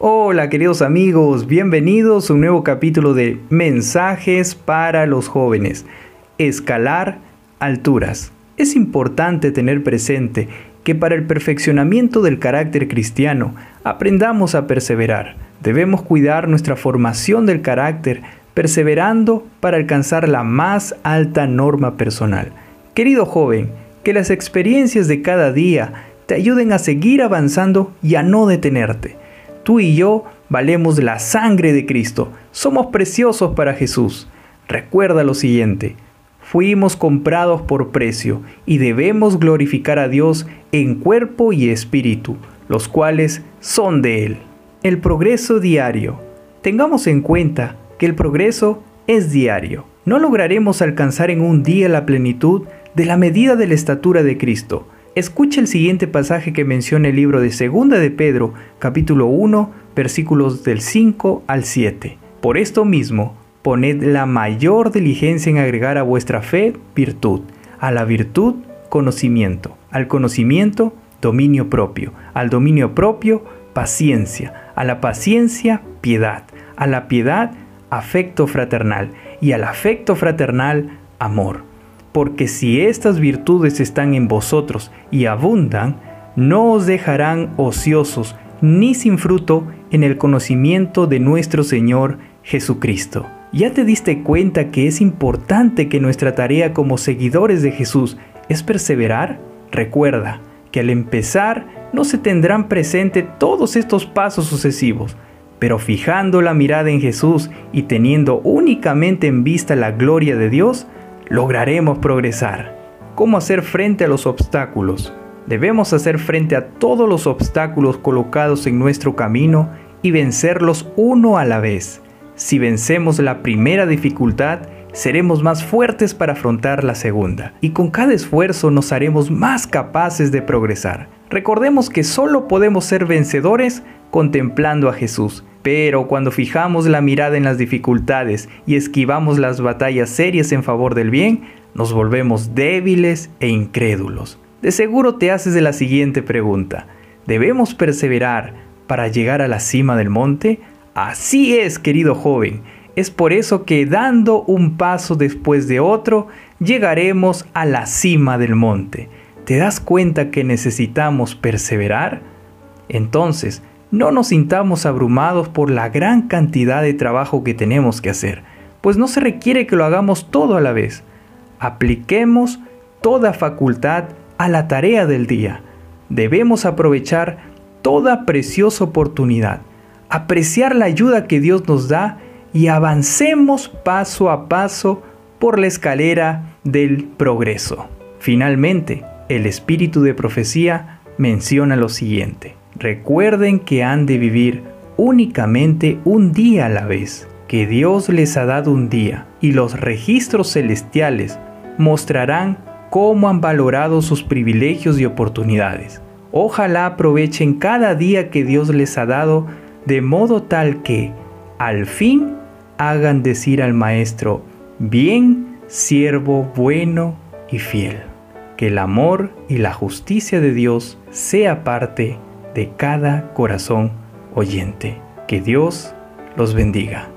Hola queridos amigos, bienvenidos a un nuevo capítulo de Mensajes para los jóvenes. Escalar alturas. Es importante tener presente que para el perfeccionamiento del carácter cristiano aprendamos a perseverar. Debemos cuidar nuestra formación del carácter perseverando para alcanzar la más alta norma personal. Querido joven, que las experiencias de cada día te ayuden a seguir avanzando y a no detenerte. Tú y yo valemos la sangre de Cristo, somos preciosos para Jesús. Recuerda lo siguiente, fuimos comprados por precio y debemos glorificar a Dios en cuerpo y espíritu, los cuales son de Él. El progreso diario. Tengamos en cuenta que el progreso es diario. No lograremos alcanzar en un día la plenitud de la medida de la estatura de Cristo. Escucha el siguiente pasaje que menciona el libro de Segunda de Pedro, capítulo 1, versículos del 5 al 7. Por esto mismo, poned la mayor diligencia en agregar a vuestra fe virtud, a la virtud conocimiento, al conocimiento dominio propio, al dominio propio paciencia, a la paciencia piedad, a la piedad afecto fraternal y al afecto fraternal amor. Porque si estas virtudes están en vosotros y abundan, no os dejarán ociosos ni sin fruto en el conocimiento de nuestro Señor Jesucristo. ¿Ya te diste cuenta que es importante que nuestra tarea como seguidores de Jesús es perseverar? Recuerda que al empezar no se tendrán presente todos estos pasos sucesivos, pero fijando la mirada en Jesús y teniendo únicamente en vista la gloria de Dios, lograremos progresar. ¿Cómo hacer frente a los obstáculos? Debemos hacer frente a todos los obstáculos colocados en nuestro camino y vencerlos uno a la vez. Si vencemos la primera dificultad, seremos más fuertes para afrontar la segunda, y con cada esfuerzo nos haremos más capaces de progresar. Recordemos que solo podemos ser vencedores contemplando a Jesús, pero cuando fijamos la mirada en las dificultades y esquivamos las batallas serias en favor del bien, nos volvemos débiles e incrédulos. De seguro te haces de la siguiente pregunta. ¿Debemos perseverar para llegar a la cima del monte? Así es, querido joven. Es por eso que dando un paso después de otro, llegaremos a la cima del monte. ¿Te das cuenta que necesitamos perseverar? Entonces, no nos sintamos abrumados por la gran cantidad de trabajo que tenemos que hacer, pues no se requiere que lo hagamos todo a la vez. Apliquemos toda facultad a la tarea del día. Debemos aprovechar toda preciosa oportunidad, apreciar la ayuda que Dios nos da y avancemos paso a paso por la escalera del progreso. Finalmente, el espíritu de profecía menciona lo siguiente. Recuerden que han de vivir únicamente un día a la vez, que Dios les ha dado un día, y los registros celestiales mostrarán cómo han valorado sus privilegios y oportunidades. Ojalá aprovechen cada día que Dios les ha dado de modo tal que, al fin, hagan decir al Maestro, bien, siervo bueno y fiel. Que el amor y la justicia de Dios sea parte de cada corazón oyente. Que Dios los bendiga.